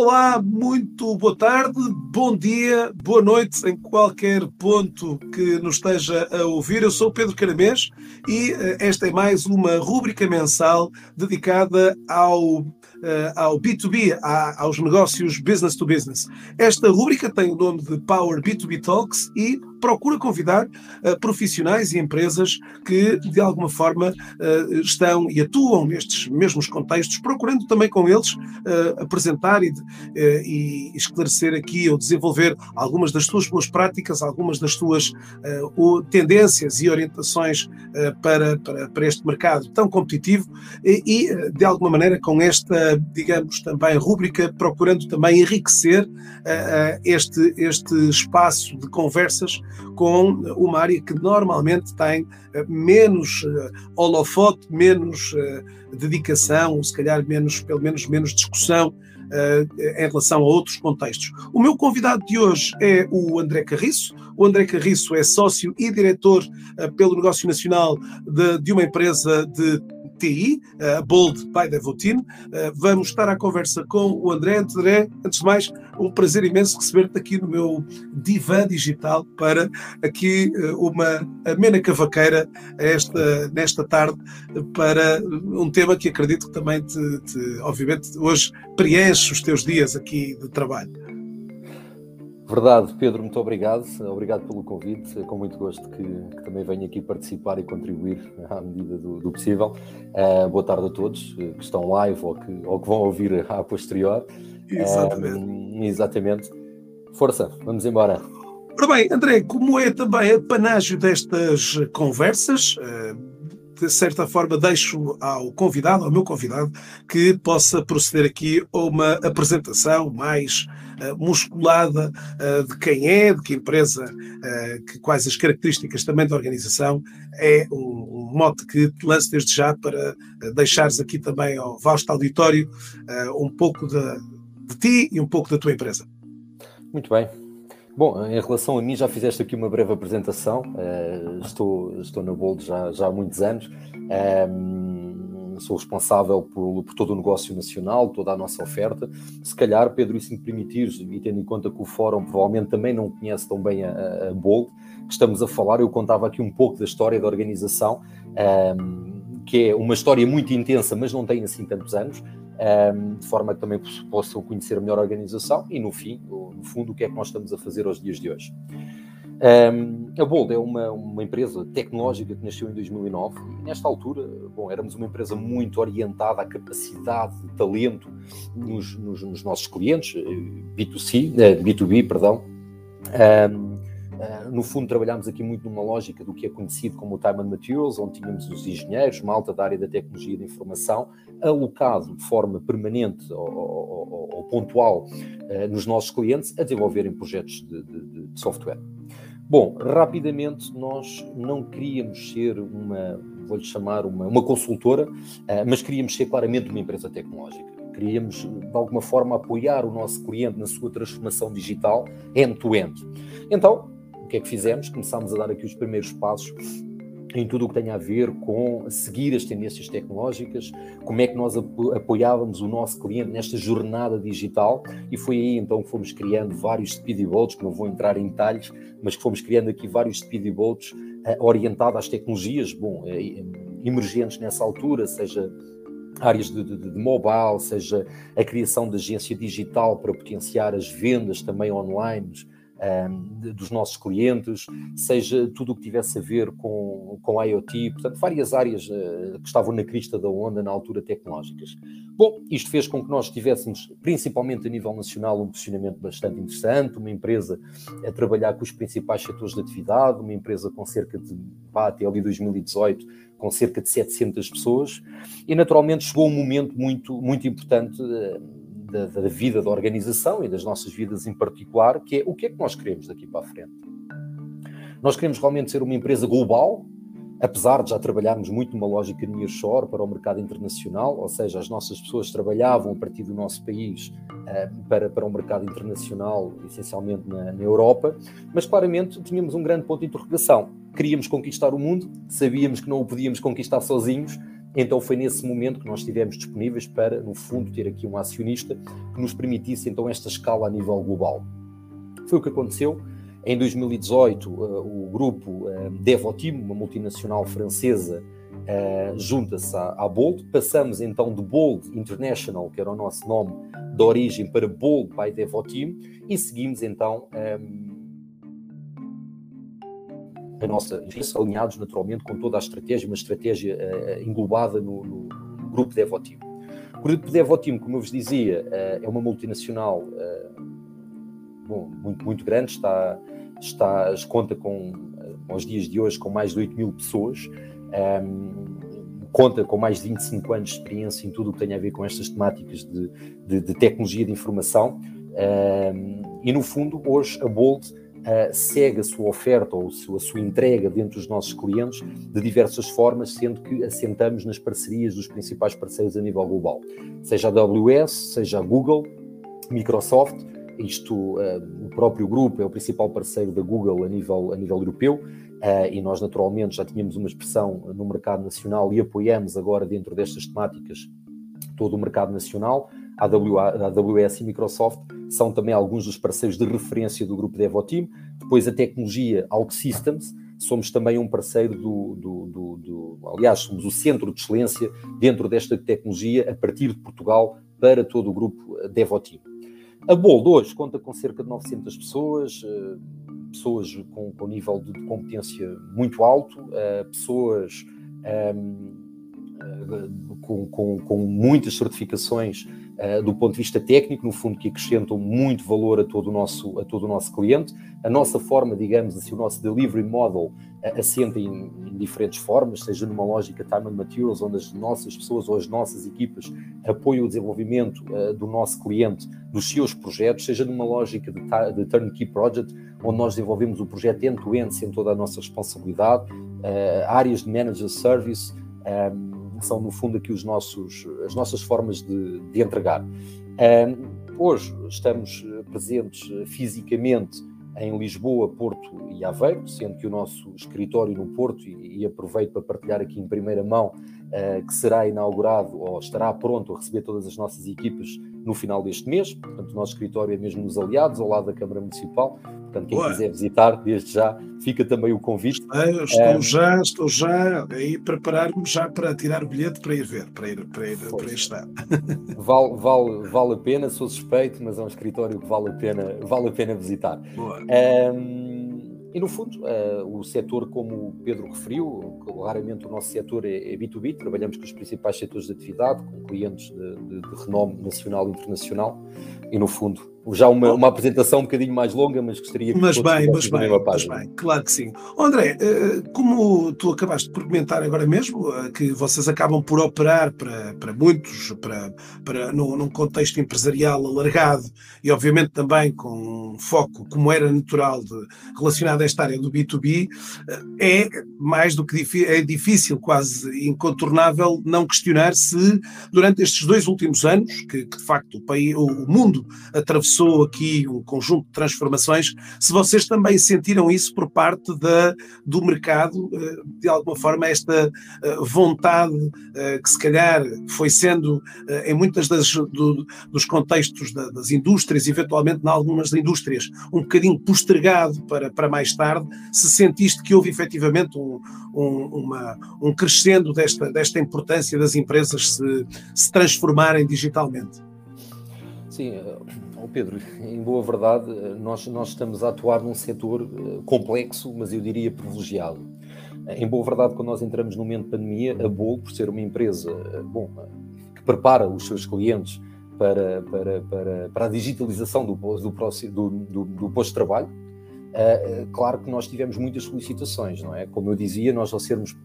Olá, muito boa tarde, bom dia, boa noite em qualquer ponto que nos esteja a ouvir. Eu sou Pedro Caramês e eh, esta é mais uma rúbrica mensal dedicada ao uh, ao B2B, a, aos negócios business to business. Esta rúbrica tem o nome de Power B2B Talks e procura convidar uh, profissionais e empresas que, de alguma forma, uh, estão e atuam nestes mesmos contextos, procurando também com eles uh, apresentar e, e, esclarecer aqui ou desenvolver algumas das suas boas práticas, algumas das suas tendências e orientações para, para, para, este mercado tão competitivo e, e, de alguma maneira, com esta digamos, também rúbrica, procurando também enriquecer este, este espaço de conversas com uma área que normalmente tem menos uh, holofote, menos uh, dedicação, se calhar menos, pelo menos menos discussão em relação a outros contextos. O meu convidado de hoje é o André Carriço. O André Carriço é sócio e diretor pelo Negócio Nacional de, de uma empresa de TI, a Bold by Devotine. Eh, vamos estar à conversa com o André. André, antes de mais, um prazer imenso receber-te aqui no meu divã digital para aqui eh, uma amena cavaqueira esta, nesta tarde para um tema que acredito que também te, te obviamente, hoje preenche os teus dias aqui de trabalho. Verdade, Pedro, muito obrigado. Obrigado pelo convite. É com muito gosto que, que também venho aqui participar e contribuir à medida do, do possível. Uh, boa tarde a todos que estão live ou que, ou que vão ouvir a posterior. Exatamente. Uh, exatamente. Força, vamos embora. Ora bem, André, como é também a panágio destas conversas, uh, de certa forma, deixo ao convidado, ao meu convidado, que possa proceder aqui a uma apresentação mais uh, musculada uh, de quem é, de que empresa, uh, que, quais as características também da organização. É um, um mote que te lanço desde já para deixares aqui também ao vasto auditório um pouco de, de ti e um pouco da tua empresa. Muito bem. Bom, em relação a mim, já fizeste aqui uma breve apresentação. Uh, estou, estou na Bold já, já há muitos anos. Ehm, sou responsável por, por, todo o negócio nacional, toda a nossa oferta. Se calhar, Pedro, e se me permitires, e tendo em conta que o Fórum provavelmente também não conhece tão bem a, a Bold, que estamos a falar, eu contava aqui um pouco da história da organização, ehm, que é uma história muito intensa, mas não tem assim tantos anos um, de forma que também possam conhecer melhor a organização e, no fim, no fundo, o que é que nós estamos a fazer aos dias de hoje. Um, a Bold é uma, uma empresa tecnológica que nasceu em 2009 e, nesta altura, bom, éramos uma empresa muito orientada à capacidade de talento nos, nos, nos nossos clientes, B2C, B2B, eh, perdão. Um, Uh, no fundo, trabalhámos aqui muito numa lógica do que é conhecido como o Time and Materials, onde tínhamos os engenheiros, malta da área da tecnologia e da informação, alocado de forma permanente ou, ou, ou pontual uh, nos nossos clientes a desenvolverem projetos de, de, de, software. Bom, rapidamente, nós não queríamos ser uma, vou-lhe chamar uma, uma consultora, uh, mas queríamos ser claramente uma empresa tecnológica. Queríamos, de alguma forma, apoiar o nosso cliente na sua transformação digital end-to-end. -end. Então, que é que fizemos? Começámos a dar aqui os primeiros passos em tudo o que tem a ver com seguir as tendências tecnológicas, como é que nós apoiávamos o nosso cliente nesta jornada digital e foi aí então que fomos criando vários speedboats, que não vou entrar em detalhes, mas que fomos criando aqui vários speedboats uh, orientados às tecnologias, bom, uh, emergentes nessa altura, seja áreas de, de, de, mobile, seja a criação de agência digital para potenciar as vendas também online, um, dos nossos clientes, seja tudo o que tivesse a ver com, com IoT, portanto, várias áreas uh, que estavam na crista da onda na altura tecnológicas. Bom, isto fez com que nós tivéssemos, principalmente a nível nacional, um posicionamento bastante interessante, uma empresa a trabalhar com os principais setores de atividade, uma empresa com cerca de, pá, até ali 2018, com cerca de 700 pessoas, e naturalmente chegou um momento muito, muito importante uh, da, da, vida da organização e das nossas vidas em particular, que é o que é que nós queremos daqui para a frente. Nós queremos realmente ser uma empresa global, apesar de já trabalharmos muito numa lógica de nearshore para o mercado internacional, ou seja, as nossas pessoas trabalhavam a partir do nosso país uh, para, para o mercado internacional, essencialmente na, na Europa, mas claramente tínhamos um grande ponto de interrogação. Queríamos conquistar o mundo, sabíamos que não o podíamos conquistar sozinhos, Então foi nesse momento que nós estivemos disponíveis para, no fundo, ter aqui um acionista que nos permitisse então esta escala a nível global. Foi o que aconteceu. Em 2018, o grupo Devoteam, uma multinacional francesa, junta-se à Bold. Passamos então de Bold International, que era o nosso nome de origem, para Bold by Devoteam e seguimos então a nossa alinhados naturalmente com toda a estratégia, uma estratégia uh, englobada no, no, grupo Devoteam. O grupo Devoteam, como eu vos dizia, uh, é uma multinacional uh, bom, muito, muito grande, está, está, conta com, aos dias de hoje, com mais de 8 mil pessoas, um, ehm, conta com mais de 25 anos de experiência em tudo o que tem a ver com estas temáticas de, de, de tecnologia de informação, um, ehm, e no fundo, hoje, a Bold uh, segue a sua oferta ou a sua entrega dentro dos nossos clientes de diversas formas, sendo que assentamos nas parcerias dos principais parceiros a nível global, seja a AWS, seja a Google, Microsoft, isto, uh, o próprio grupo é o principal parceiro da Google a nível, a nível europeu, uh, e nós naturalmente já tínhamos uma expressão no mercado nacional e apoiamos agora dentro destas temáticas todo o mercado nacional, a AWS e Microsoft são também alguns dos parceiros de referência do grupo Devoteam. Depois a tecnologia OutSystems, somos também um parceiro do, do, do, do, aliás, somos o centro de excelência dentro desta tecnologia a partir de Portugal para todo o grupo Devoteam. A Bold hoje conta com cerca de 900 pessoas, eh, pessoas com, com nível de competência muito alto, eh, pessoas um, ehm, eh, com, com, com muitas certificações uh, do ponto de vista técnico, no fundo, que acrescentam muito valor a todo o nosso, a todo o nosso cliente. A nossa forma, digamos assim, o nosso delivery model uh, assenta em, em, diferentes formas, seja numa lógica time and materials, onde as nossas pessoas ou as nossas equipas apoiam o desenvolvimento uh, do nosso cliente, dos seus projetos, seja numa lógica de, de turnkey project, onde nós desenvolvemos o projeto end-to-end, sem toda a nossa responsabilidade, áreas de manager service, um, são no fundo aqui os nossos, as nossas formas de, de entregar. Um, hoje estamos eh, presentes eh, fisicamente em Lisboa, Porto e Aveiro, sendo que o nosso escritório no Porto, e, e aproveito para partilhar aqui em primeira mão, uh, que será inaugurado ou estará pronto a receber todas as nossas equipas no final deste mês. Portanto, o nosso escritório é mesmo nos aliados, ao lado da Câmara Municipal. Portanto, quem Boa. quiser visitar, desde já, fica também o convite. Eu estou já, estou já a preparar-me já para tirar o bilhete para ir ver, para ir, para ir, para ir estar. Vale, vale, vale a pena, sou suspeito, mas é um escritório que vale a pena, vale a pena visitar. Boa. Um, e, no fundo, uh, o setor, como o Pedro referiu, claramente o nosso setor é, é, B2B, trabalhamos com os principais setores de atividade, com clientes de, de, de renome nacional e internacional, e, no fundo, já uma, uma, apresentação um bocadinho mais longa, mas gostaria que mas bem, mas bem, mas bem, claro que sim. André, eh, como tu acabaste por comentar agora mesmo, eh, que vocês acabam por operar para, para muitos, para, para, num, num contexto empresarial alargado e obviamente também com um foco, como era natural, de, relacionado a esta área do B2B, eh, é mais do que é difícil, quase incontornável, não questionar se durante estes dois últimos anos, que, que de facto o, país, o mundo atravessou passou aqui um conjunto de transformações, se vocês também sentiram isso por parte da, do mercado, eh, de alguma forma, esta eh, vontade eh, que se calhar foi sendo em muitas das, do, dos contextos das indústrias, eventualmente em algumas indústrias, um bocadinho postergado para, para mais tarde, se sentiste que houve efetivamente um, um, uma, um crescendo desta, desta importância das empresas se, se transformarem digitalmente? Sim, Oh Pedro, em boa verdade, nós, nós estamos a atuar num setor eh, complexo, mas eu diria privilegiado. Em boa verdade, quando nós entramos no momento de pandemia, a Bol, por ser uma empresa eh, bom, que prepara os seus clientes para, para, para, para a digitalização do, do, do, do, posto de trabalho, claro que nós tivemos muitas solicitações, não é? Como eu dizia, nós ao sermos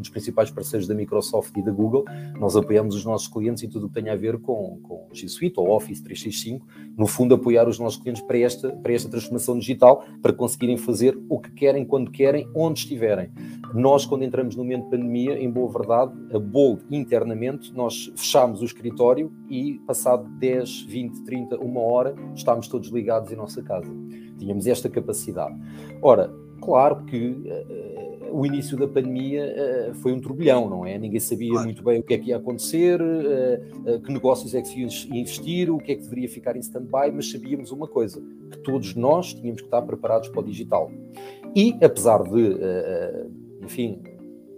dos principais parceiros da Microsoft e da Google, nós apoiamos os nossos clientes em tudo o que tem a ver com, com G Suite ou Office 365, no fundo apoiar os nossos clientes para esta, para esta transformação digital, para conseguirem fazer o que querem, quando querem, onde estiverem. Nós, quando entramos no momento de pandemia, em boa verdade, a Bold internamente, nós fechámos o escritório e passado 10, 20, 30, uma hora, estávamos todos ligados em nossa casa. Tínhamos esta capacidade. Ora, claro que uh, o início da pandemia foi um turbilhão, não é? Ninguém sabia claro. muito bem o que é que ia acontecer, que negócios é que se ia investir, o que é que deveria ficar em stand-by, mas sabíamos uma coisa, que todos nós tínhamos que estar preparados para o digital. E, apesar de, enfim,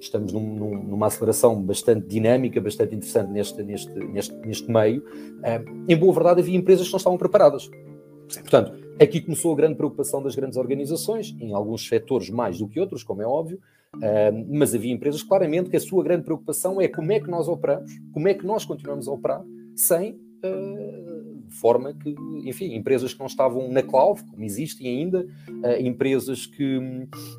estamos num, num, numa aceleração bastante dinâmica, bastante interessante neste, neste, neste, neste meio, em boa verdade havia empresas que não estavam preparadas. Portanto, aqui começou a grande preocupação das grandes organizações, em alguns setores mais do que outros, como é óbvio, mas havia empresas claramente que a sua grande preocupação é como é que nós operamos, como é que nós continuamos a operar sem forma que, enfim, empresas que não estavam na cloud, como existem ainda, uh, empresas que,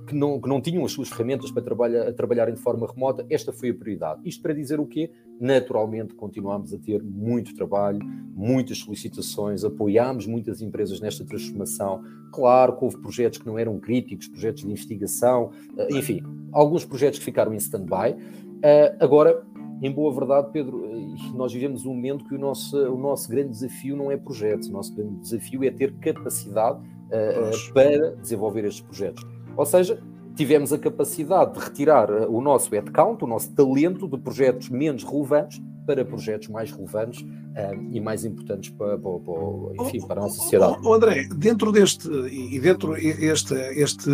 que, não, que não tinham as suas ferramentas para trabalhar, trabalharem de forma remota, esta foi a prioridade. Isto para dizer o quê? Naturalmente continuamos a ter muito trabalho, muitas solicitações, apoiámos muitas empresas nesta transformação. Claro que houve projetos que não eram críticos, projetos de investigação, uh, enfim, alguns projetos que ficaram em stand-by. Uh, agora, em boa verdade, Pedro, nós vivemos um momento que o nosso, o nosso grande desafio não é projetos, o nosso grande desafio é ter capacidade uh, para desenvolver estes projetos. Ou seja, tivemos a capacidade de retirar eh, o nosso headcount, o nosso talento de projetos menos relevantes para projetos mais relevantes e mais importantes para, para, para, enfim, para a nossa sociedade. Oh, André, dentro deste e dentro este, este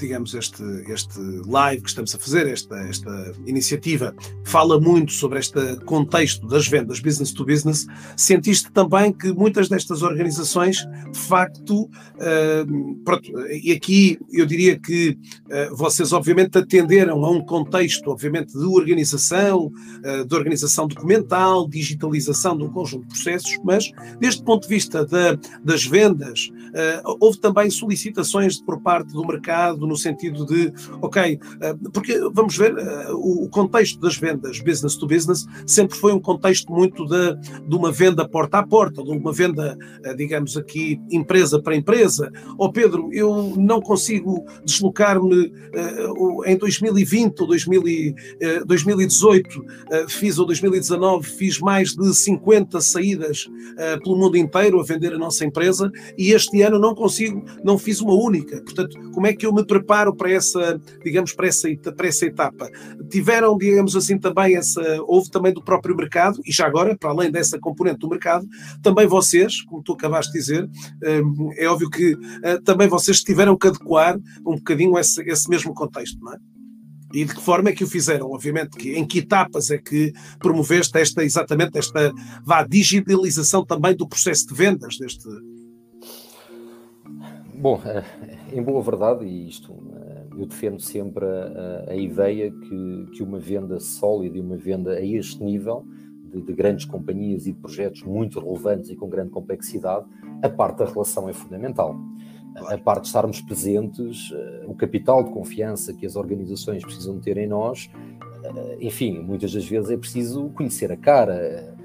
digamos este este live que estamos a fazer esta esta iniciativa fala muito sobre este contexto das vendas business to business. Sentiste também que muitas destas organizações de facto uh, pronto, e aqui eu diria que uh, vocês obviamente atenderam a um contexto obviamente de organização de organização documental, digitalização de um conjunto de processos, mas, deste ponto de vista da, das vendas, uh, houve também solicitações por parte do mercado no sentido de, ok, uh, porque vamos ver, uh, o, contexto das vendas business to business sempre foi um contexto muito de, de uma venda porta a porta, de uma venda, digamos aqui, empresa para empresa. Oh, Pedro, eu não consigo deslocar-me em 2020 ou 2018, fiz ou 2019, fiz mais de 50 50 saídas pelo mundo inteiro a vender a nossa empresa e este ano não consigo, não fiz uma única. Portanto, como é que eu me preparo para essa, digamos, para essa, para essa etapa? Tiveram, digamos assim, também essa, houve também do próprio mercado e já agora, para além dessa componente do mercado, também vocês, como tu acabaste de dizer, uh, é óbvio que uh, também vocês tiveram que adequar um bocadinho esse, esse mesmo contexto, não é? E de que forma é que o fizeram? Obviamente, que, em que etapas é que promoveste esta, exatamente esta vá, digitalização também do processo de vendas deste. Bom, eh, em boa verdade, e isto eh, eu defendo sempre a, a ideia que, que uma venda sólida e uma venda a este nível de, de, grandes companhias e de projetos muito relevantes e com grande complexidade, a parte da relação é fundamental a parte de estarmos presentes, eh, o capital de confiança que as organizações precisam ter em nós, eh, enfim, muitas das vezes é preciso conhecer a cara.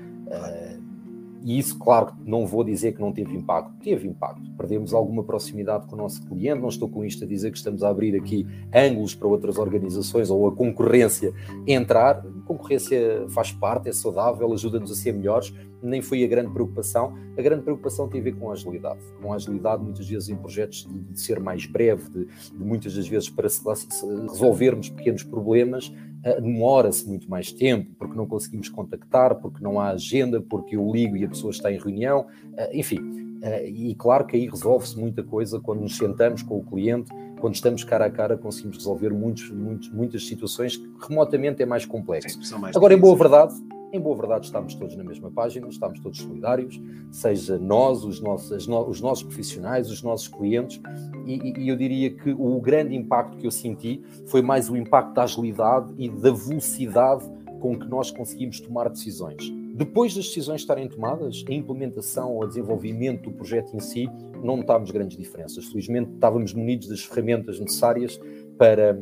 E isso, claro, não vou dizer que não teve impacto, teve impacto. Perdemos alguma proximidade com o nosso cliente. Não estou com isto a dizer que estamos a abrir aqui ângulos para outras organizações ou a concorrência entrar. A concorrência faz parte, é saudável, ajuda-nos a ser melhores, nem foi a grande preocupação. A grande preocupação tem a ver com a agilidade. Com a agilidade, muitas vezes, em projetos de, de ser mais breve, de, de, muitas das vezes para se, se resolvermos pequenos problemas, demora-se muito mais tempo, porque não conseguimos contactar, porque não há agenda, porque eu ligo e a pessoa está em reunião, uh, enfim. Uh, e claro que aí resolve-se muita coisa quando nos sentamos com o cliente, quando estamos cara a cara, conseguimos resolver muitos, muitos, muitas situações que remotamente é mais complexo. Sim, mais Agora, em boa verdade, em boa verdade, estamos todos na mesma página, estamos todos solidários, seja nós, os nossos, os nossos profissionais, os nossos clientes, e, e, eu diria que o grande impacto que eu senti foi mais o impacto da agilidade e da velocidade com que nós conseguimos tomar decisões. Depois das decisões estarem tomadas, a implementação ou o desenvolvimento do projeto em si, não notámos grandes diferenças. Felizmente, estávamos munidos das ferramentas necessárias para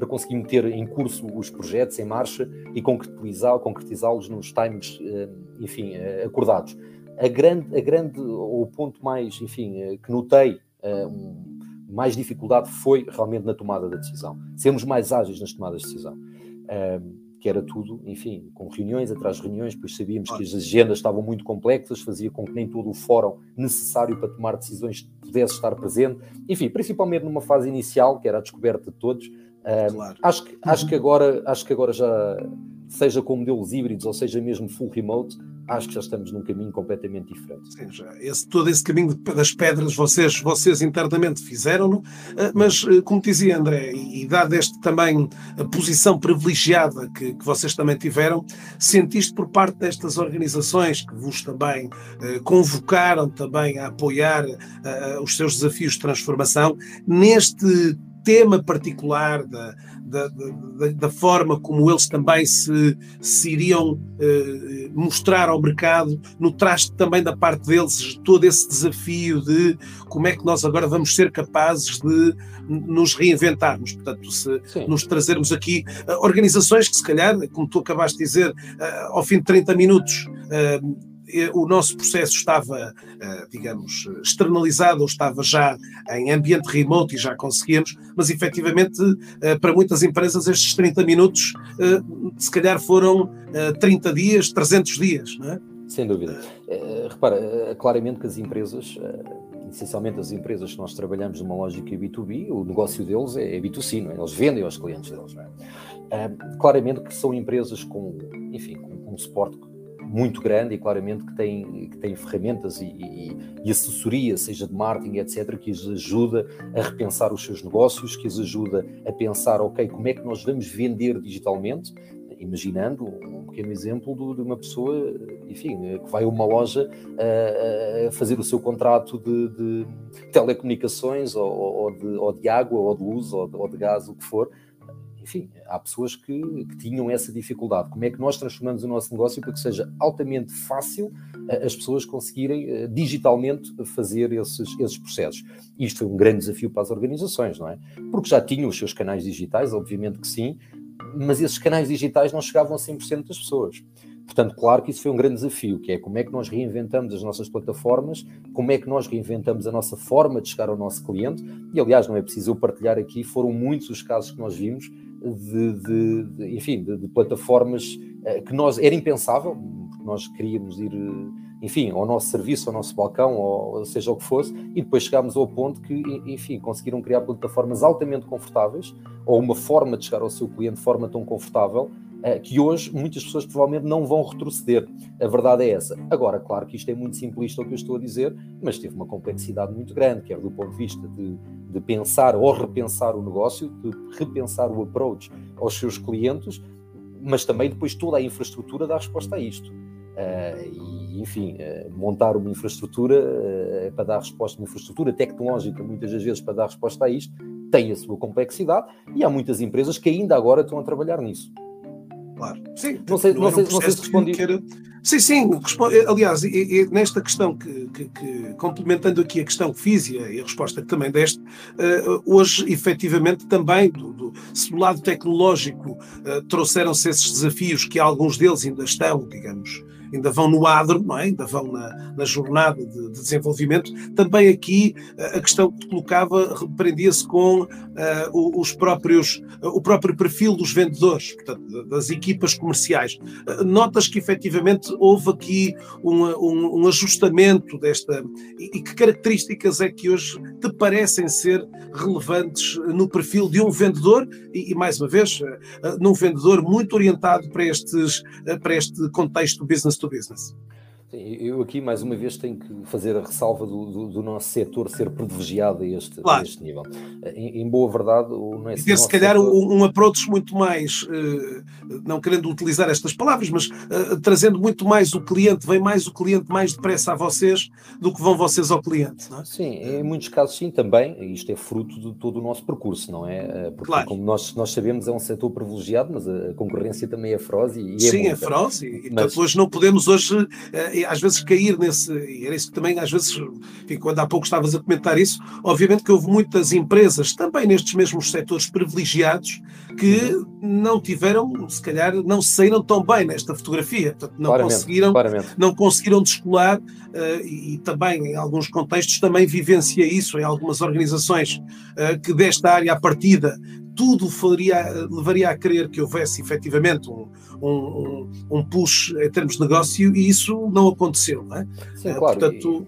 para conseguir meter em curso os projetos em marcha e concretizá-los concretizá nos times, eh, enfim, eh, acordados. A grande, a grande, o ponto mais, enfim, eh, que notei mais dificuldade foi realmente na tomada da decisão. Sermos mais ágeis nas tomadas de decisão. que era tudo, enfim, com reuniões atrás de reuniões, pois sabíamos que as agendas estavam muito complexas, fazia com que nem todo o fórum necessário para tomar decisões pudesse estar presente. Enfim, principalmente numa fase inicial, que era a descoberta de todos, Claro. Acho, que, acho, que agora, acho que agora já, seja com modelos híbridos ou seja mesmo full remote, acho que já estamos num caminho completamente diferente. Sim, já. Esse, todo esse caminho das pedras vocês, vocês internamente fizeram-no, eh, mas eh, como dizia André, e, dado este também a posição privilegiada que, que, vocês também tiveram, sentiste por parte destas organizações que vos também eh, convocaram também a apoiar eh, os seus desafios de transformação, neste tema particular da, da, da, da, forma como eles também se, se iriam eh, mostrar ao mercado, no traste também da parte deles, todo esse desafio de como é que nós agora vamos ser capazes de nos reinventarmos. Portanto, se Sim. nos trazermos aqui uh, organizações que, se calhar, como tu acabaste de dizer, uh, ao fim de 30 minutos. Uh, o nosso processo estava, eh, digamos, externalizado ou estava já em ambiente remote e já conseguíamos, mas efetivamente eh, para muitas empresas estes 30 minutos eh, se calhar foram 30 dias, 300 dias, não é? Sem dúvida. repara, claramente que as empresas, essencialmente as empresas que nós trabalhamos numa lógica B2B, o negócio deles é B2C, não é? Eles vendem aos clientes deles, não é? claramente que são empresas com, enfim, com um suporte muito grande e claramente que tem, que tem ferramentas e, e, e, assessoria, seja de marketing, etc., que os ajuda a repensar os seus negócios, que os ajuda a pensar, ok, como é que nós vamos vender digitalmente, imaginando um pequeno exemplo de uma pessoa, enfim, que vai a uma loja a, a fazer o seu contrato de, de telecomunicações ou, ou, de, ou, de, água, ou de luz, ou de, ou de gás, o que for, enfim, há pessoas que, que, tinham essa dificuldade. Como é que nós transformamos o nosso negócio para que seja altamente fácil uh, as pessoas conseguirem uh, digitalmente fazer esses, esses processos? Isto foi um grande desafio para as organizações, não é? Porque já tinham os seus canais digitais, obviamente que sim, mas esses canais digitais não chegavam a 100% das pessoas. Portanto, claro que isso foi um grande desafio, que é como é que nós reinventamos as nossas plataformas, como é que nós reinventamos a nossa forma de chegar ao nosso cliente, e aliás, não é preciso eu partilhar aqui, foram muitos os casos que nós vimos de, de, de enfim, de, de, plataformas uh, que nós era impensável, porque nós queríamos ir, enfim, ao nosso serviço, ao nosso balcão, ou seja o que fosse, e depois chegámos ao ponto que, enfim, conseguiram criar plataformas altamente confortáveis, ou uma forma de chegar ao seu cliente de forma tão confortável, eh, que hoje muitas pessoas provavelmente não vão retroceder. A verdade é essa. Agora, claro que isto é muito simplista o que eu estou a dizer, mas teve uma complexidade muito grande, quer do ponto de vista de, de pensar ou repensar o negócio, de repensar o approach aos seus clientes, mas também depois toda a infraestrutura dá resposta a isto. Uh, e, enfim, uh, montar uma infraestrutura uh, para dar resposta, uma infraestrutura tecnológica, muitas das vezes para dar resposta a isto, tem a sua complexidade e há muitas empresas que ainda agora estão a trabalhar nisso claro. Sim, não sei, não, não sei, não sei se respondi. Era... Sim, sim, aliás, nesta questão que, que, que, complementando aqui a questão que fiz e a, e resposta que também deste, uh, hoje efetivamente também, do, do, se do lado tecnológico uh, trouxeram-se esses desafios que alguns deles ainda estão, digamos, ainda vão no adro, não é? ainda vão na, na jornada de, de, desenvolvimento. Também aqui eh, a questão que colocava prendia-se com uh, os próprios, uh, o próprio perfil dos vendedores, portanto, das equipas comerciais. Uh, notas que efetivamente houve aqui um, um, um ajustamento desta. E, e, que características é que hoje te parecem ser relevantes no perfil de um vendedor e, e mais uma vez, num vendedor muito orientado para, estes, para este contexto business to business. Eu aqui, mais uma vez, tenho que fazer a ressalva do, do, do nosso setor ser privilegiado a este, claro. a este nível. Em, em, boa verdade, não é E ter, se calhar, setor... um, um approach muito mais, uh, não querendo utilizar estas palavras, mas uh, trazendo muito mais o cliente, vem mais o cliente mais depressa a vocês do que vão vocês ao cliente, é? Sim, em muitos casos, sim, também. Isto é fruto de todo o nosso percurso, não é? Porque, claro. como nós, nós sabemos, é um setor privilegiado, mas a concorrência também é feroz e, e é Sim, é, muita. é feroz, e, e mas... portanto, hoje não podemos hoje. Uh, às vezes cair nesse, e era isso que também às vezes, enfim, quando há pouco estavas a comentar isso, obviamente que houve muitas empresas, também nestes mesmos setores privilegiados, que não tiveram, se calhar, não saíram tão bem nesta fotografia, portanto, não claramente, conseguiram, claramente. não conseguiram descolar uh, e, e, também em alguns contextos também vivencia isso em algumas organizações uh, que desta área à partida tudo faria, levaria a crer que houvesse efetivamente um, um, um push em termos de negócio e isso não aconteceu, não é? Sim, claro. Portanto,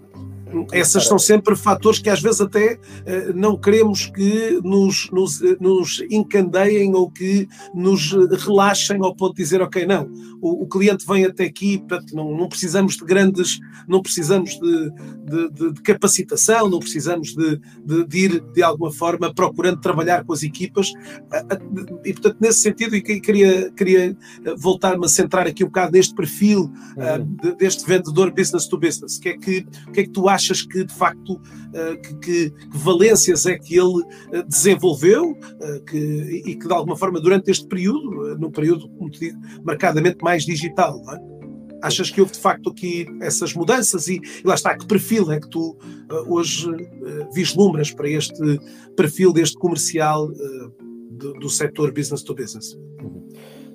essas são sempre fatores que às vezes até uh, não queremos que nos, nos, nos encandeiem ou que nos relaxem ao ponto de dizer, ok, não, o, o cliente vem até aqui, portanto, não, não precisamos de grandes, não precisamos de, de, de, de capacitação, não precisamos de, de, ir de alguma forma procurando trabalhar com as equipas e portanto nesse sentido e queria, queria voltar-me a centrar aqui um bocado neste perfil uhum. uh, deste vendedor business to business, que é que, que é que tu achas que de facto uh, que, que, que, valências é que ele uh, desenvolveu que, e que de alguma forma durante este período, num período, marcadamente mais digital, não é? Achas que houve de facto aqui essas mudanças e, e lá está, que perfil é que tu hoje vislumbras para este perfil deste comercial do, do setor business to business? Uhum.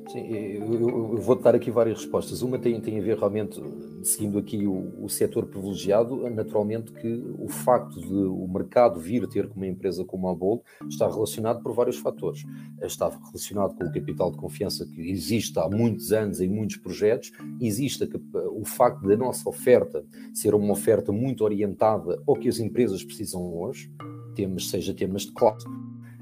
Sim, eu, eu, vou dar aqui várias respostas. Uma tem, tem a ver realmente, seguindo aqui o, o setor privilegiado, naturalmente que o facto de o mercado vir ter com uma empresa como a Bol está relacionado por vários fatores. Está relacionado com o capital de confiança que existe há muitos anos em muitos projetos, existe o facto da nossa oferta ser uma oferta muito orientada ao que as empresas precisam hoje, temas, seja temas de cloud,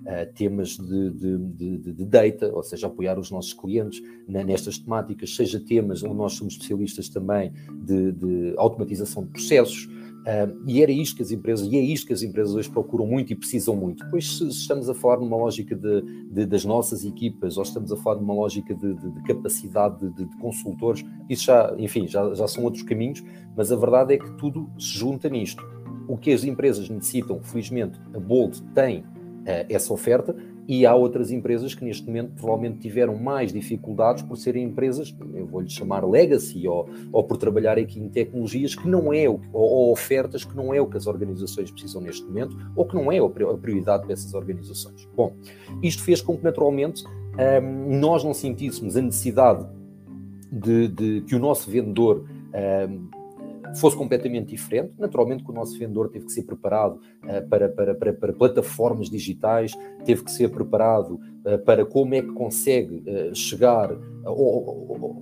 uh, temas de, de, de, de, data, ou seja, apoiar os nossos clientes na, nestas temáticas, seja temas onde nós somos especialistas também de, automatização de processos. Uh, e era isto que as empresas, e é isto que as empresas hoje procuram muito e precisam muito. Pois se estamos a falar numa lógica de, das nossas equipas, ou estamos a falar numa lógica de, capacidade de, consultores, isso já, enfim, já, já são outros caminhos, mas a verdade é que tudo se junta nisto. O que as empresas necessitam, felizmente, a Bold tem essa oferta e há outras empresas que neste momento provavelmente tiveram mais dificuldades por serem empresas, eu vou-lhe chamar legacy, ou, ou por trabalhar aqui em tecnologias que não é, o, ou, ou, ofertas que não é o que as organizações precisam neste momento, ou que não é a prioridade dessas organizações. Bom, isto fez com que naturalmente ehm, nós não sentíssemos a necessidade de, de que o nosso vendedor ehm, fosse completamente diferente. Naturalmente que o nosso vendedor teve que ser preparado uh, para, para, para, para, plataformas digitais, teve que ser preparado uh, para como é que consegue uh, chegar ao, ao,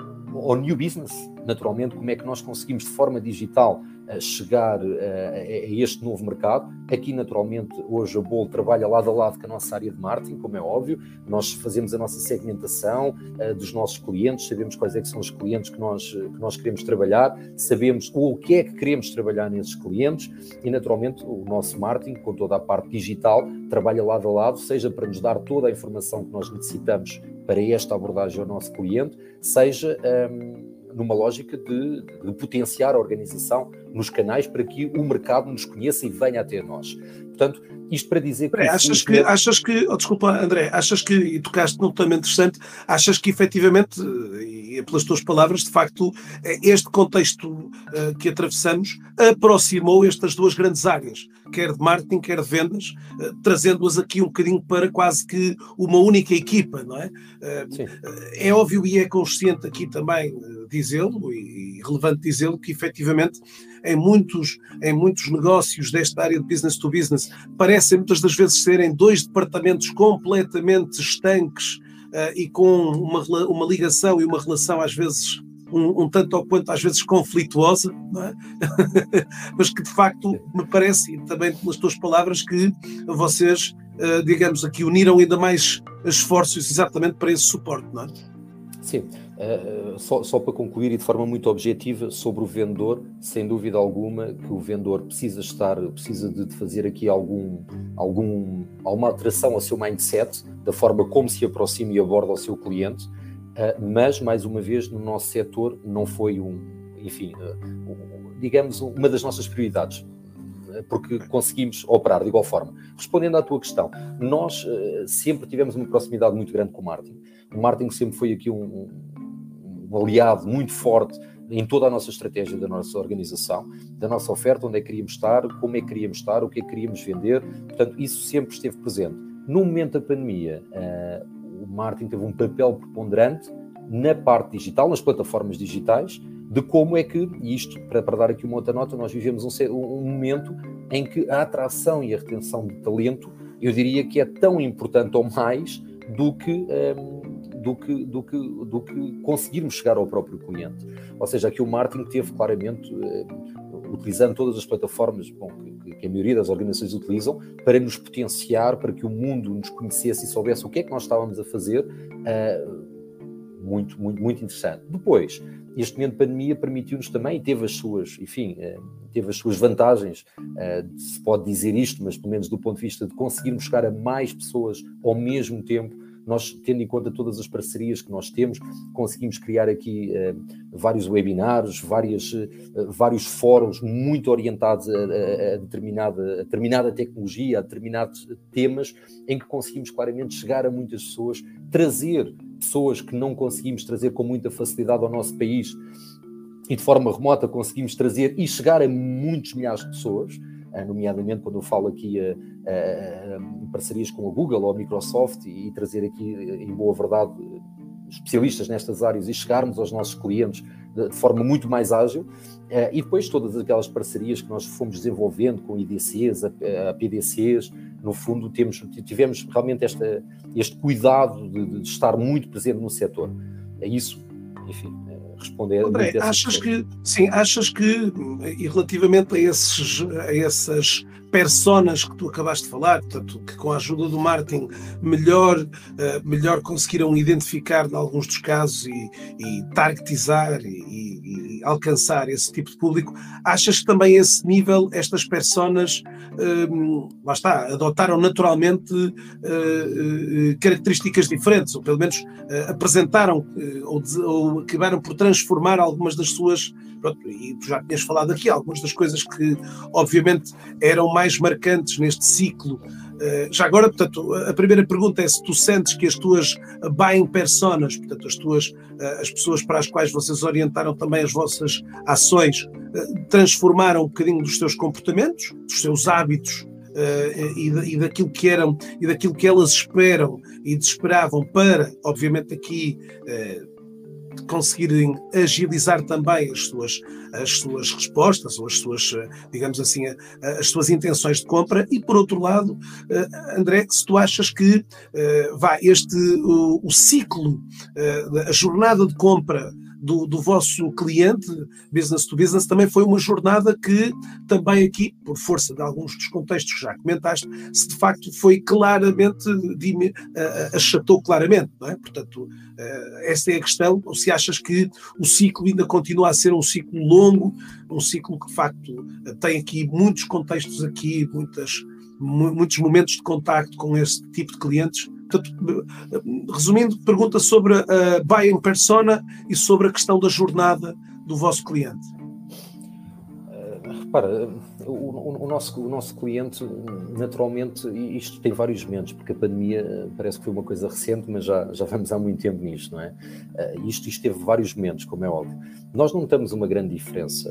ao, new business, naturalmente, como é que nós conseguimos de forma digital chegar a, este novo mercado. Aqui, naturalmente, hoje a Bol trabalha lado a lado com a nossa área de marketing, como é óbvio. Nós fazemos a nossa segmentação dos nossos clientes, sabemos quais é que são os clientes que nós, que nós queremos trabalhar, sabemos o que é que queremos trabalhar nesses clientes e, naturalmente, o nosso marketing, com toda a parte digital, trabalha lado a lado, seja para nos dar toda a informação que nós necessitamos para esta abordagem ao nosso cliente, seja um, numa lógica de, de, potenciar a organização nos canais para que o mercado nos conheça e venha até nós. Portanto, isto para dizer que. achas, que achas que. Oh, desculpa, André, achas que, e tocaste num tema interessante, achas que efetivamente, e pelas tuas palavras, de facto, este contexto uh, que atravessamos aproximou estas duas grandes áreas, quer de marketing, quer de vendas, trazendo-as aqui um bocadinho para quase que uma única equipa, não é? Uh, é óbvio e é consciente aqui também dizê-lo, e relevante dizê-lo, que efetivamente em muitos, em muitos negócios desta área de business to business parecem muitas das vezes serem dois departamentos completamente estanques uh, e com uma, uma ligação e uma relação às vezes um, um, tanto ou quanto às vezes conflituosa, é? mas que de facto me parece, e também pelas tuas palavras, que vocês, uh, digamos aqui, uniram ainda mais esforços exatamente para esse suporte, não é? Sim, uh, só, só, para concluir e de forma muito objetiva sobre o vendedor, sem dúvida alguma que o vendedor precisa estar, precisa de fazer aqui algum, algum, alguma alteração ao seu mindset, da forma como se aproxima e aborda o seu cliente, uh, mas, mais uma vez, no nosso setor não foi um, enfim, uh, digamos, uma das nossas prioridades porque conseguimos operar de igual forma. Respondendo à tua questão, nós sempre tivemos uma proximidade muito grande com o marketing. O marketing sempre foi aqui um aliado muito forte em toda a nossa estratégia da nossa organização, da nossa oferta, onde é que queríamos estar, como é que queríamos estar, o que é que queríamos vender. Portanto, isso sempre esteve presente. No momento da pandemia, uh, o marketing teve um papel preponderante na parte digital, nas plataformas digitais, de como é que, e isto para, para dar aqui uma outra nota, nós vivemos um, um momento em que a atração e a retenção de talento, eu diria que é tão importante ou mais do que, um, ehm, do que, do que, do que conseguirmos chegar ao próprio cliente. Ou seja, aqui o marketing teve claramente uh, utilizando todas as plataformas bom, que, que, a maioria das organizações utilizam para nos potenciar, para que o mundo nos conhecesse e soubesse o que é que nós estávamos a fazer. Uh, muito, muito, muito interessante. Depois, este momento de pandemia permitiu-nos também, teve as suas, enfim, eh, teve as suas vantagens, eh, se pode dizer isto, mas pelo menos do ponto de vista de conseguirmos chegar a mais pessoas ao mesmo tempo, nós, tendo em conta todas as parcerias que nós temos, conseguimos criar aqui uh, vários webinars, várias, uh, vários fóruns muito orientados a, a, a, determinada, a determinada tecnologia, a determinados temas, em que conseguimos claramente chegar a muitas pessoas, trazer pessoas que não conseguimos trazer com muita facilidade ao nosso país e de forma remota conseguimos trazer e chegar a muitos milhares de pessoas, nomeadamente quando eu falo aqui a, a, a parcerias com a Google ou a Microsoft e, e trazer aqui, em boa verdade, especialistas nestas áreas e chegarmos aos nossos clientes de, de forma muito mais ágil. E depois todas aquelas parcerias que nós fomos desenvolvendo com IDCs, a, a PDCs, no fundo temos, tivemos realmente esta, este cuidado de, de estar muito presente no setor. É isso, enfim, responder André, achas que sim achas que e relativamente a esses a essas personas que tu acabaste de falar, portanto, que com a ajuda do marketing melhor, uh, melhor conseguiram identificar em alguns dos casos e, e targetizar e, e, alcançar esse tipo de público, achas que também esse nível, estas personas, uh, lá está, adotaram naturalmente uh, características diferentes, ou pelo menos apresentaram ou, ou acabaram por transformar algumas das suas pronto, e já tinhas falado aqui, algumas das coisas que obviamente eram mais marcantes neste ciclo. Uh, já agora, portanto, a primeira pergunta é se tu sentes que as tuas buying personas, portanto, as tuas uh, as pessoas para as quais vocês orientaram também as vossas ações, uh, transformaram um bocadinho dos seus comportamentos, dos seus hábitos e, e, daquilo que eram e daquilo que elas esperam e desesperavam para, obviamente, aqui conseguirem agilizar também as suas, as suas respostas ou as suas, eh, digamos assim, as suas intenções de compra. E por outro lado, eh, André, se tu achas que eh, vá este o, o ciclo, a jornada de compra do, do, vosso cliente, business to business, também foi uma jornada que também aqui, por força de alguns dos contextos que já comentaste, se de facto foi claramente, achatou claramente, não é? Portanto, essa é a questão, ou se achas que o ciclo ainda continua a ser um ciclo longo, um ciclo que de facto tem aqui muitos contextos aqui, muitas, muitos momentos de contacto com esse tipo de clientes, resumindo, pergunta sobre a buying persona e sobre a questão da jornada do vosso cliente. Uh, repara, o, o, nosso, o nosso cliente, naturalmente, isto tem vários momentos, porque a pandemia parece que foi uma coisa recente, mas já, já vamos há muito tempo nisto, não é? Isto, isto teve vários momentos, como é óbvio. Nós não notamos uma grande diferença.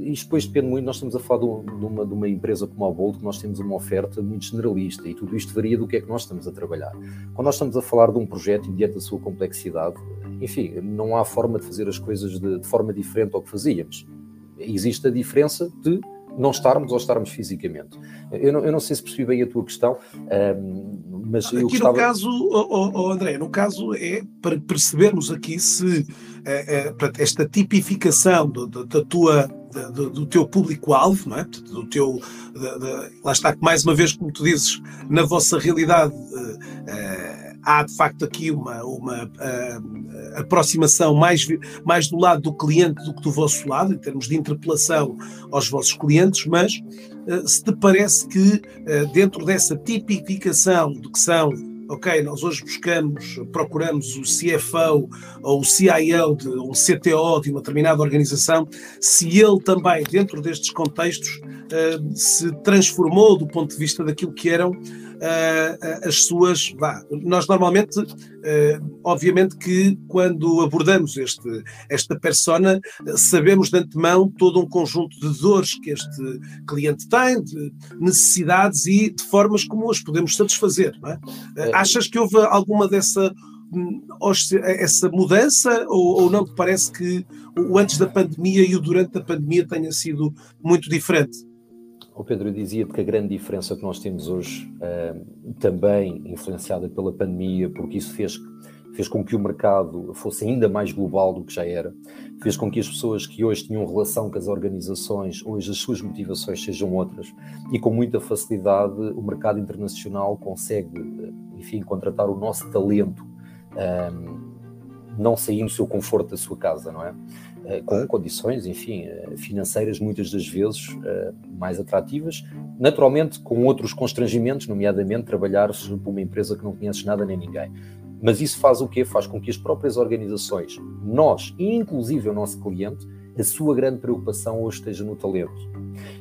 Isto depois depende muito, nós estamos a falar de uma, de uma empresa como a Bolt, que nós temos uma oferta muito generalista e tudo isto varia do que é que nós estamos a trabalhar. Quando nós estamos a falar de um projeto e diante da sua complexidade, enfim, não há forma de fazer as coisas de, de forma diferente ao que fazíamos. Existe a diferença de não estarmos ou estarmos fisicamente. Eu não, eu não sei se percebi bem a tua questão, mas aqui gostava... no caso, oh, oh, André, no caso é para percebermos aqui se é, é, esta tipificação do, do, da tua, do, do teu público-alvo, não é? do teu, de, de, lá está, mais uma vez, como tu dizes, na vossa realidade é, há de facto aqui uma, uma uh, aproximação mais, mais do lado do cliente do que do vosso lado, em termos de interpelação aos vossos clientes, mas se te parece que dentro dessa tipificação do que são ok, nós hoje buscamos, procuramos o CFO ou o CIO, de, ou o CTO de uma determinada organização, se ele também, dentro destes contextos, uh, se transformou do ponto de vista daquilo que eram uh, as suas. Vá, nós normalmente, uh, obviamente que quando abordamos este, esta persona, sabemos de antemão todo um conjunto de dores que este cliente tem, de necessidades e de formas como as podemos satisfazer. É? Uh, achas que houve alguma dessa hum, essa mudança ou, ou, não te parece que o antes da pandemia e o durante a pandemia tenha sido muito diferente? O Pedro dizia que a grande diferença que nós temos hoje, uh, também influenciada pela pandemia, porque isso fez, fez com que o mercado fosse ainda mais global do que já era, fez com que as pessoas que hoje tinham relação com as organizações, hoje as suas motivações sejam outras, e com muita facilidade o mercado internacional consegue, enfim, contratar o nosso talento, um, não saindo do seu conforto da sua casa, não é? Eh, com condições, enfim, eh, financeiras muitas das vezes eh, mais atrativas, naturalmente com outros constrangimentos, nomeadamente trabalhar para uma empresa que não conheces nada nem ninguém. Mas isso faz o quê? Faz com que as próprias organizações, nós, inclusive o nosso cliente, a sua grande preocupação hoje esteja no talento.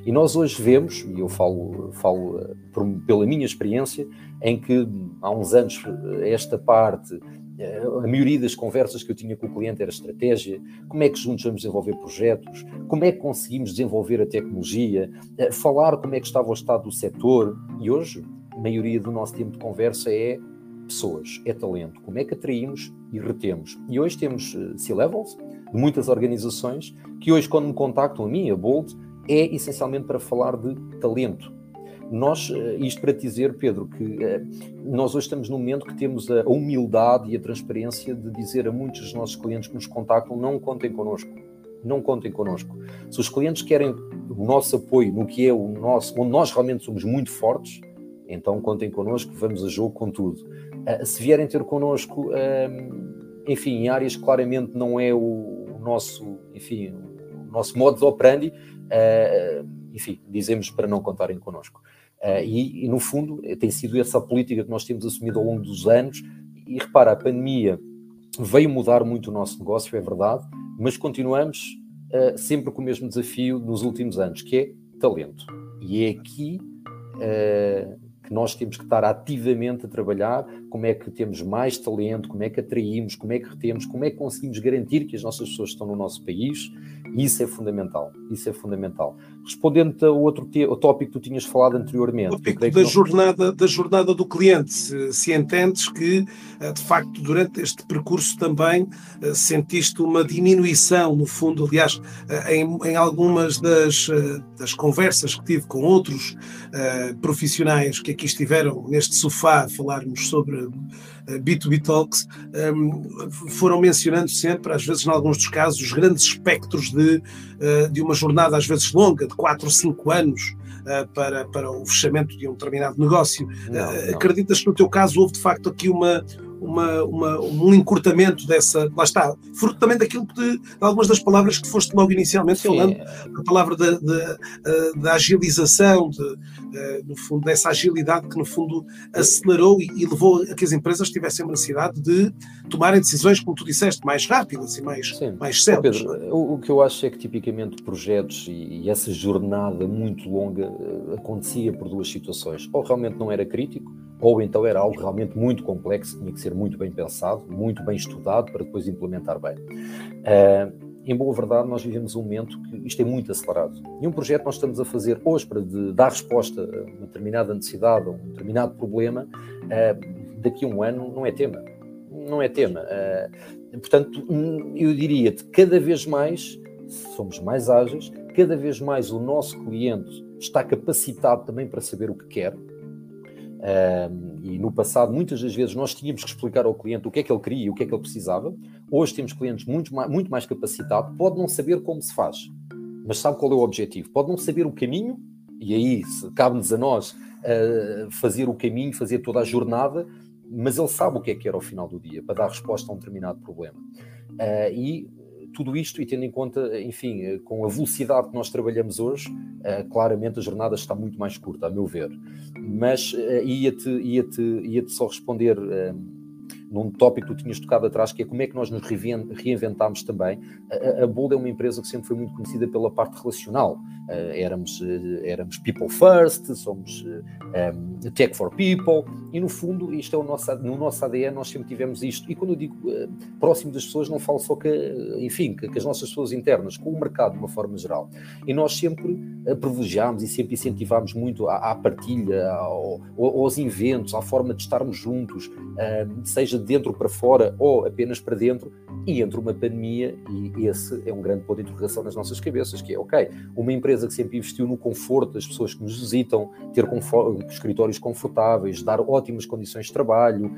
E nós hoje vemos, e eu falo, falo por, pela minha experiência, em que há uns anos esta parte a maioria das conversas que eu tinha com o cliente era estratégia, como é que juntos vamos desenvolver projetos, como é que conseguimos desenvolver a tecnologia, eh, falar como é que estava o estado do setor. E hoje, a maioria do nosso tempo de conversa é pessoas, é talento, como é que atraímos e retemos. E hoje temos eh, C-Levels de muitas organizações que hoje, quando me contactam a mim, a Bold, é essencialmente para falar de talento nós, eh, isto para dizer, Pedro, que eh, nós hoje estamos num momento que temos a humildade e a transparência de dizer a muitos dos nossos clientes que nos contactam: não contem connosco. Não contem connosco. Se os clientes querem o nosso apoio no que é o nosso, onde nós realmente somos muito fortes, então contem connosco, vamos a jogo com tudo. Eh, se vierem ter connosco, enfim, em áreas que claramente não é o nosso, enfim, o nosso modo de operandi, enfim, dizemos para não contarem connosco. Uh, e, e, no fundo, tem sido essa a política que nós temos assumido ao longo dos anos. E repara, a pandemia veio mudar muito o nosso negócio, é verdade, mas continuamos uh, sempre com o mesmo desafio nos últimos anos, que é talento. E é aqui uh, que nós temos que estar ativamente a trabalhar como é que temos mais talento, como é que atraímos, como é que retemos, como é que conseguimos garantir que as nossas pessoas estão no nosso país. Isso é fundamental. Isso é fundamental. Respondendo ao outro ao tópico que tu tinhas falado anteriormente. O tópico da, não... jornada, da jornada do cliente. Se, se, entendes que, eh, de facto, durante este percurso também eh, sentiste uma diminuição, no fundo, aliás, eh, em, em algumas das, das conversas que tive com outros uh, profissionais que aqui estiveram neste sofá a falarmos sobre B2B Talks, um, foram mencionando sempre, às vezes, em alguns dos casos, os grandes espectros de, de uma jornada, às vezes longa, de 4 ou 5 anos, uh, para, para o fechamento de um determinado negócio. Não, uh, não. Acreditas que no teu caso houve de facto aqui uma, uma, uma, um encurtamento dessa. Lá está, fruto também daquilo de, de algumas das palavras que foste logo inicialmente Sim. falando, a palavra da, da, da agilização, de, no fundo, dessa agilidade que no fundo acelerou e, e, levou a que as empresas tivessem uma necessidade de tomarem decisões, como tu disseste, mais rápidas e mais, Sim. mais células. Pedro, o, o, que eu acho é que tipicamente projetos e, e essa jornada muito longa eh, acontecia por duas situações. Ou realmente não era crítico, ou então era algo realmente muito complexo, tinha que ser muito bem pensado, muito bem estudado para depois implementar bem. Uh, em boa verdade, nós vivemos um momento que isto é muito acelerado. E um projeto que nós estamos a fazer hoje para dar resposta a uma determinada necessidade, a um determinado problema, uh, daqui a um ano não é tema. Não é tema. Uh, portanto, eu diria-te, cada vez mais somos mais ágeis, cada vez mais o nosso cliente está capacitado também para saber o que quer, um, e no passado, muitas das vezes, nós tínhamos que explicar ao cliente o que é que ele queria e o que é que ele precisava. Hoje temos clientes muito mais, muito mais capacitados, pode não saber como se faz, mas sabe qual é o objetivo. Pode não saber o caminho, e aí cabe-nos a nós uh, fazer o caminho, fazer toda a jornada, mas ele sabe o que é que era ao final do dia, para dar resposta a um determinado problema. Uh, e tudo isto e tendo em conta, enfim, eh, com a velocidade que nós trabalhamos hoje, uh, claramente a jornada está muito mais curta, a meu ver. Mas uh, ia-te ia -te, ia -te só responder. Num tópico que tu tinhas tocado atrás, que é como é que nós nos reinventámos também. A, a Bold é uma empresa que sempre foi muito conhecida pela parte relacional. Uh, éramos, uh, éramos people first, somos um, tech for people, e no fundo, isto é o nosso, no nosso ADN, nós sempre tivemos isto. E quando eu digo próximo das pessoas, não falo só que, enfim, que, que, as nossas pessoas internas, com o mercado de uma forma geral. E nós sempre privilegiámos e sempre incentivámos muito à, à partilha, ao, aos eventos, à forma de estarmos juntos, seja de dentro para fora ou apenas para dentro, e entre uma pandemia, e esse é um grande ponto de interrogação nas nossas cabeças, que é, ok, uma empresa que sempre investiu no conforto das pessoas que nos visitam, ter escritórios confortáveis, dar ótimas condições de trabalho,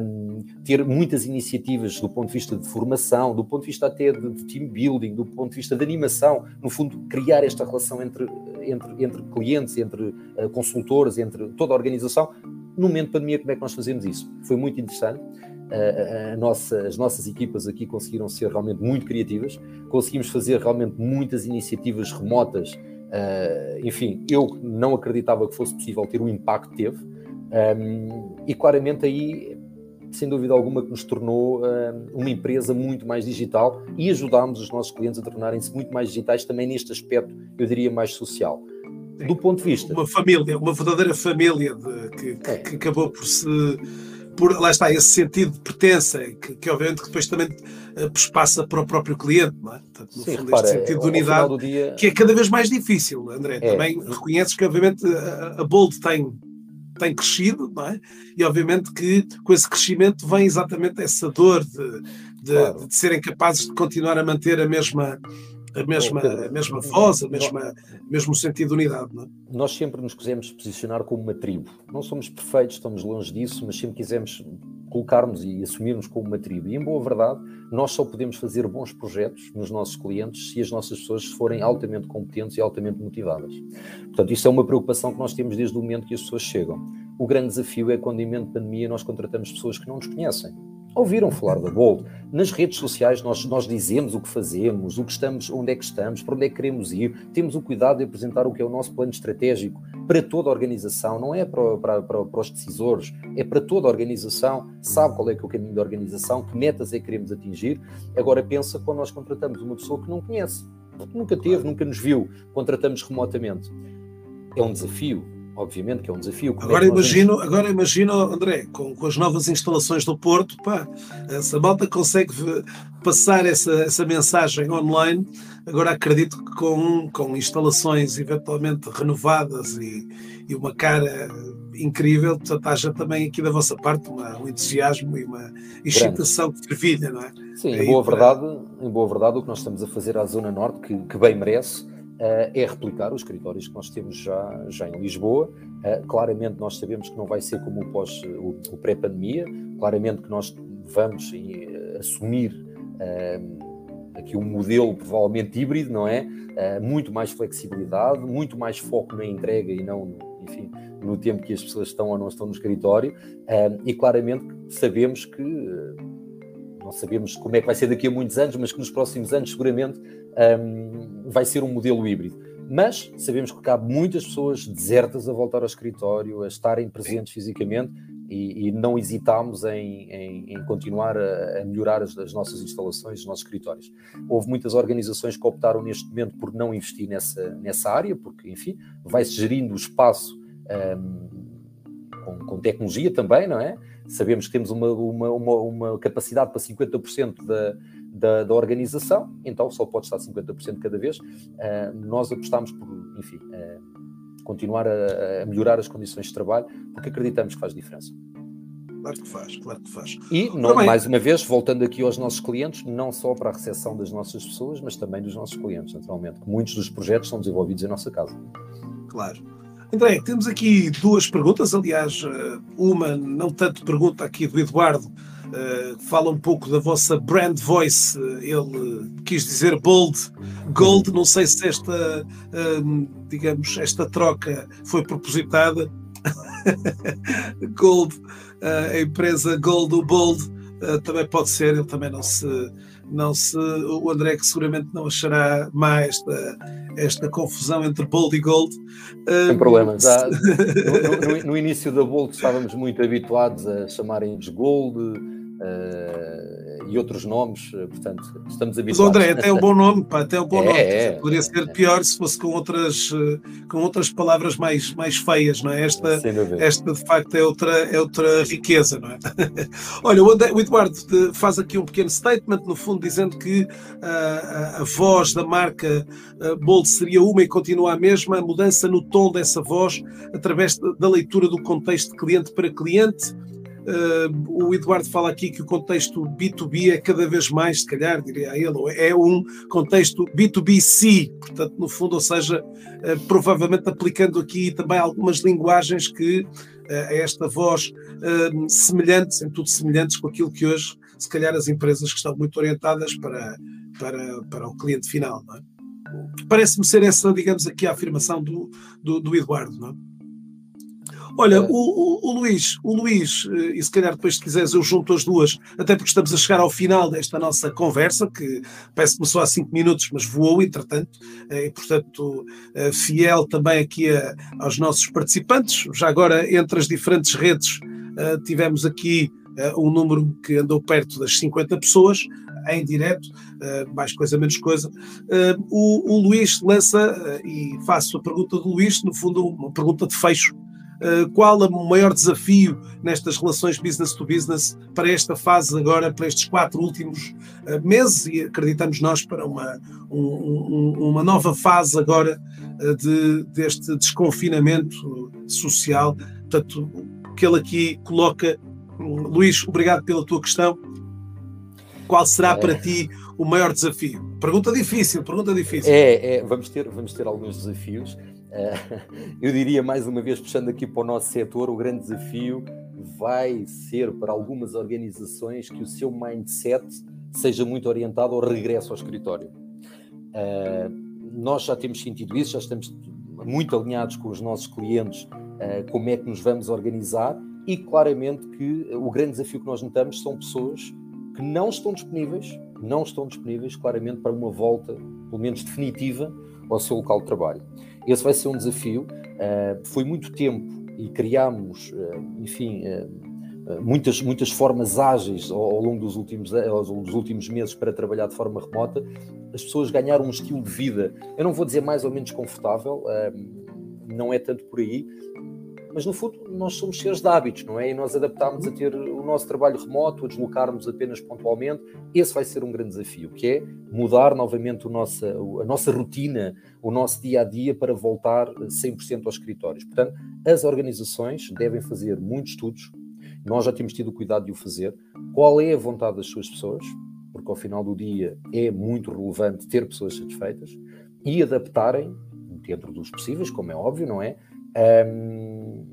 um, ter muitas iniciativas do ponto de vista de formação, do ponto de vista até de, de team building, do ponto de vista de animação, no fundo, criar esta relação entre, entre, entre clientes, entre uh, consultores, entre toda a organização, no momento de pandemia, como é que nós fazemos isso? Foi muito interessante a, nossa, as nossas equipas aqui conseguiram ser realmente muito criativas, conseguimos fazer realmente muitas iniciativas remotas. Uh, enfim, eu não acreditava que fosse possível ter o impacto que teve, um, e claramente aí, sem dúvida alguma, que nos tornou uma empresa muito mais digital e ajudámos os nossos clientes a tornarem-se muito mais digitais também neste aspecto, eu diria, mais social. Do ponto de vista. Uma família, uma verdadeira família de, que, que, é. que acabou por se por, lá está, esse sentido de pertença, que, que obviamente depois também uh, passa para o próprio cliente, não é? Portanto, no Sim, fundo, repara, este sentido de unidade, dia... que é cada vez mais difícil, André. É. Também reconheces que, obviamente, a, a Bold tem, tem crescido, não é? E, obviamente, que com esse crescimento vem exatamente essa dor de, de, claro. de serem capazes de continuar a manter a mesma a mesma, a mesma voz, a mesma, mesmo sentido de unidade. Não é? Nós sempre nos quisemos posicionar como uma tribo. Não somos perfeitos, estamos longe disso, mas sempre quisemos colocarmos e assumirmos como uma tribo. E, em boa verdade, nós só podemos fazer bons projetos nos nossos clientes se as nossas pessoas forem altamente competentes e altamente motivadas. Portanto, isso é uma preocupação que nós temos desde o momento que as pessoas chegam. O grande desafio é quando, em momento de pandemia, nós contratamos pessoas que não nos conhecem ouviram falar da Bold. Nas redes sociais nós, nós dizemos o que fazemos, o que estamos, onde é que estamos, para onde é que queremos ir, temos o cuidado de apresentar o que é o nosso plano estratégico para toda a organização, não é para, para, para, para os decisores, é para toda a organização, sabe qual é que é o caminho da organização, que metas é que queremos atingir. Agora pensa quando nós contratamos uma pessoa que não conhece, nunca teve, nunca nos viu, contratamos remotamente. É um desafio, obviamente que é um desafio. Como é agora, é imagino, agora imagino, André, com, com as novas instalações do Porto, pá, essa malta consegue passar essa, essa mensagem online. Agora acredito que com, com instalações eventualmente renovadas e, e uma cara incrível, portanto, haja também aqui da vossa parte uma, um entusiasmo e uma excitação que fervilha, não é? Sim, em boa, para... verdade, em boa verdade, o que nós estamos a fazer à Zona Norte, que, que bem merece, é replicar os escritórios que nós temos já, já em Lisboa. Uh, claramente nós sabemos que não vai ser como o, pós, o, o pré-pandemia, claramente que nós vamos uh, assumir aqui um modelo provavelmente híbrido, não é? muito mais flexibilidade, muito mais foco na entrega e não, enfim, no tempo que as pessoas estão ou não estão no escritório. e claramente sabemos que não sabemos como é que vai ser daqui a muitos anos, mas que nos próximos anos seguramente vai ser um modelo híbrido. Mas sabemos que cabe muitas pessoas desertas a voltar ao escritório, a estarem presentes fisicamente e, e não hesitamos em, em, em continuar a, a melhorar as, as, nossas instalações, os nossos escritórios. Houve muitas organizações que optaram neste momento por não investir nessa, nessa área, porque, enfim, vai-se gerindo o espaço um, com, com, tecnologia também, não é? Sabemos que temos uma, uma, uma, uma capacidade para 50% da, da, da, organização, então só pode estar 50% cada vez. Uh, nós apostamos por, enfim, uh, continuar a, a, melhorar as condições de trabalho, porque acreditamos que faz diferença. Claro que faz, claro que faz. E, não, mais uma vez, voltando aqui aos nossos clientes, não só para a recepção das nossas pessoas, mas também dos nossos clientes, naturalmente, que muitos dos projetos são desenvolvidos em nossa casa. Claro. André, temos aqui duas perguntas, aliás, eh, uma não tanto pergunta aqui do Eduardo, Uh, fala um pouco da vossa brand voice. Ele quis dizer bold, gold. Não sei se esta, uh, digamos, esta troca foi propositada. gold, uh, a empresa Gold ou Bold também pode ser. Ele também não se, não se. O André que seguramente não achará mais esta, esta confusão entre Bold e Gold. Sem problema. Já, no, no, no, início da Bold estávamos muito habituados a chamarem-nos Gold Uh, e outros nomes, eh, portanto, estamos habituados. Mas André, até é um bom nome, pá, até um bom é, nome. É, Poderia ser é. pior se fosse com outras, eh, com outras palavras mais, mais feias, não é? Esta, esta de facto é outra, é outra riqueza, não é? Olha, o, André, o Eduardo faz aqui um pequeno statement, no fundo, dizendo que a, a, voz da marca Bold seria uma e continua a mesma, a mudança no tom dessa voz através da leitura do contexto de cliente para cliente Uh, o Eduardo fala aqui que o contexto B2B é cada vez mais, se calhar, diria ele, é um contexto B2BC, portanto, no fundo, ou seja, uh, provavelmente aplicando aqui também algumas linguagens que uh, esta voz semelhantes, em tudo semelhantes com aquilo que hoje, se calhar, as empresas que estão muito orientadas para, para, para o cliente final. É? Parece-me ser essa, digamos, aqui a afirmação do, do, do Eduardo, não é? Olha, é. o, o, o, Luís, o Luís, eh, e se calhar depois se quiseres eu junto as duas, até porque estamos a chegar ao final desta nossa conversa, que parece que começou há cinco minutos, mas voou entretanto, eh, e portanto eh, fiel também aqui a, aos nossos participantes. Já agora, entre as diferentes redes, tivemos aqui um número que andou perto das 50 pessoas, em direto, mais coisa, menos coisa. O, o Luís lança, e faço a pergunta do Luís, no fundo, uma pergunta de fecho qual o maior desafio nestas relações business to business para esta fase agora, para estes quatro últimos eh, meses e acreditamos nós para uma, um, uma nova fase agora eh, de, deste desconfinamento social. Portanto, que ele aqui coloca. Luís, obrigado pela tua questão. Qual será para ti o maior desafio? Pergunta difícil, pergunta difícil. É, é vamos, ter, vamos ter alguns desafios. Eh, eu diria mais uma vez, puxando aqui para o nosso setor, o grande desafio vai ser para algumas organizações que o seu mindset seja muito orientado ao regresso ao escritório. Eh, nós já temos sentido isso, já estamos muito alinhados com os nossos clientes eh, como é que nos vamos organizar e claramente que o grande desafio que nós notamos são pessoas que não estão disponíveis, não estão disponíveis claramente para uma volta, pelo menos definitiva, ao seu local de trabalho. Esse vai ser um desafio. Uh, foi muito tempo e criámos, uh, enfim, uh, muitas, muitas formas ágeis ao, ao, longo dos últimos, ao longo dos últimos meses para trabalhar de forma remota. As pessoas ganharam um estilo de vida, eu não vou dizer mais ou menos confortável, não é tanto por aí, mas no fundo nós somos seres de hábitos, não é? E nós adaptámos a ter o nosso trabalho remoto, a deslocarmos apenas pontualmente. Esse vai ser um grande desafio, que é mudar novamente o nossa, a nossa rotina, o nosso dia a dia para voltar 100% aos escritórios. Portanto, as organizações devem fazer muitos estudos, nós já temos tido o cuidado de o fazer. Qual é a vontade das suas pessoas? Porque ao final do dia é muito relevante ter pessoas satisfeitas e adaptarem, dentro dos possíveis, como é óbvio, não é? Um,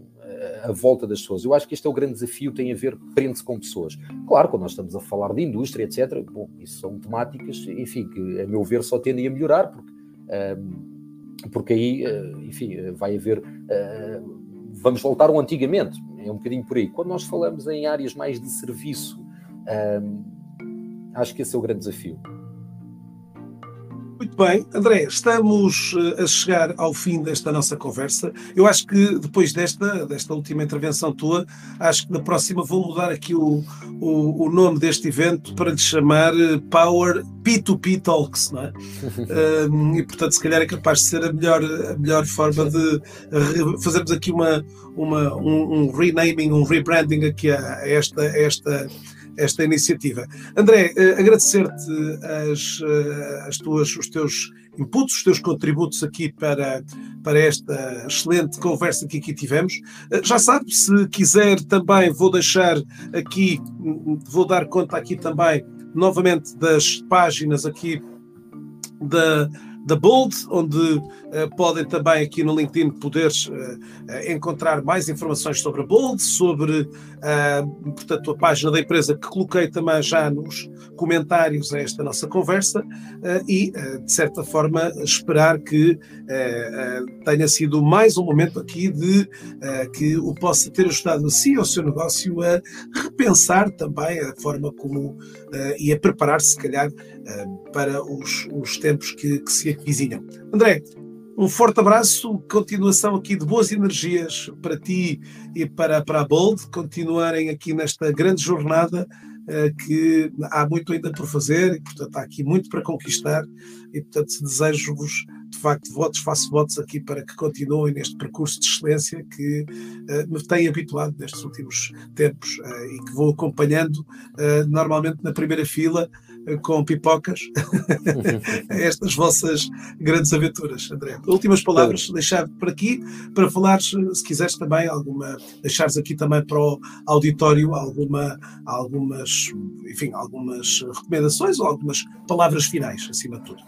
a volta das pessoas. Eu acho que este é o grande desafio, tem a ver, prende-se com pessoas. Claro, quando nós estamos a falar de indústria, etc., bom, isso são temáticas, enfim, que a meu ver só tendem a melhorar, porque, um, porque aí, uh, enfim, vai haver. Uh, vamos voltar ao antigamente, é um bocadinho por aí. Quando nós falamos em áreas mais de serviço, um, acho que esse é o grande desafio. Muito bem, André, estamos eh, a chegar ao fim desta nossa conversa. Eu acho que depois desta, desta última intervenção tua, acho que na próxima vou mudar aqui o, o, o nome deste evento para lhe chamar eh, Power P2P Talks, não é? um, e portanto, se calhar é capaz de ser a melhor, a melhor forma de fazermos aqui uma, uma, um, um renaming, um rebranding aqui a, a esta, a esta esta iniciativa. André, eh, agradecer-te as, eh, as tuas, os teus inputs, os teus contributos aqui para, para esta excelente conversa que aqui tivemos. Eh, já sabe, se quiser também, vou deixar aqui, vou dar conta aqui também, novamente, das páginas aqui da da Bold, onde uh, podem também aqui no LinkedIn poder uh, encontrar mais informações sobre a Bold, sobre uh, portanto, a página da empresa que coloquei também já nos comentários a esta nossa conversa e, de certa forma, esperar que tenha sido mais um momento aqui de que o possa ter ajudado a si, ao seu negócio, a repensar também a forma como e a preparar-se, se calhar, para os, os tempos que, que se vizinha. André, um forte abraço, continuação aqui de boas energias para ti e para, para a Bold, continuarem aqui nesta grande jornada uh, que há muito ainda por fazer e, portanto, há aqui muito para conquistar e, portanto, desejo-vos de facto, votos, faço votos aqui para que continuem neste percurso de excelência que uh, me tem habituado nestes últimos tempos uh, e que vou acompanhando uh, normalmente na primeira fila com pipocas estas vossas grandes aventuras, André. Últimas palavras, deixar por aqui para falares, se quiseres também, alguma, deixares aqui também para o auditório alguma, algumas, enfim, algumas recomendações ou algumas palavras finais, acima de tudo.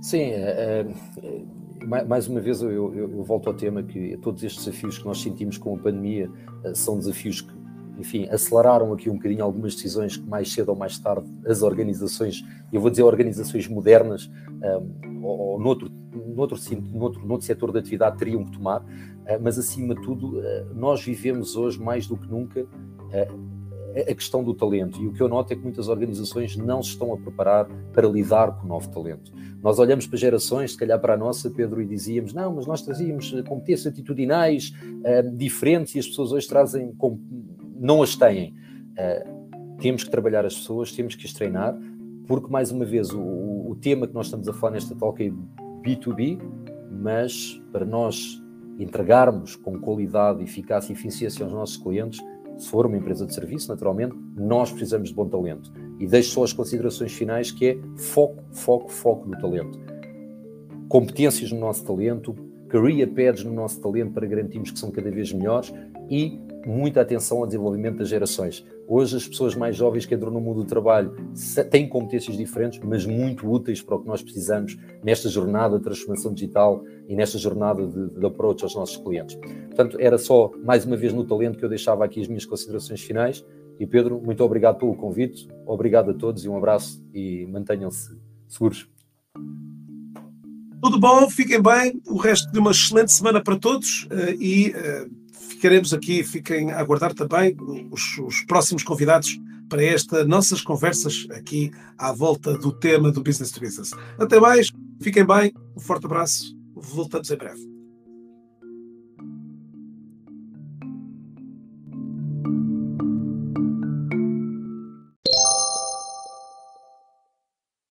Sim, é, é, mais uma vez eu, eu, eu, volto ao tema que todos estes desafios que nós sentimos com a pandemia eh, são desafios que enfim, aceleraram aqui um bocadinho algumas decisões que mais cedo ou mais tarde as organizações, eu vou dizer organizações modernas, um, ou, ou noutro, noutro, noutro, noutro setor de atividade teriam que tomar, uh, mas acima de tudo, uh, nós vivemos hoje mais do que nunca uh, a questão do talento. E o que eu noto é que muitas organizações não se estão a preparar para lidar com o novo talento. Nós olhamos para gerações, se calhar para a nossa, Pedro, e dizíamos: não, mas nós trazíamos competências atitudinais diferentes e as pessoas hoje trazem não as têm. Uh, temos que trabalhar as pessoas, temos que as treinar, porque, mais uma vez, o, o tema que nós estamos a falar nesta talk é B2B, mas para nós entregarmos com qualidade, eficácia e eficiência aos nossos clientes, se for uma empresa de serviço, naturalmente, nós precisamos de bom talento. E deixo só as considerações finais, que é foco, foco, foco no talento. Competências no nosso talento, career pads no nosso talento para garantirmos que são cada vez melhores e muita atenção ao desenvolvimento das gerações. Hoje, as pessoas mais jovens que entram no mundo do trabalho têm competências diferentes, mas muito úteis para o que nós precisamos nesta jornada de transformação digital e nesta jornada de, de approach aos nossos clientes. Portanto, era só, mais uma vez, no talento que eu deixava aqui as minhas considerações finais. E Pedro, muito obrigado pelo convite, obrigado a todos e um abraço e mantenham-se seguros. Tudo bom, fiquem bem. O resto de uma excelente semana para todos eh, e eh, ficaremos aqui, fiquem a aguardar também os, os próximos convidados para estas nossas conversas aqui à volta do tema do Business to Business. Até mais, fiquem bem, um forte abraço, voltamos em breve.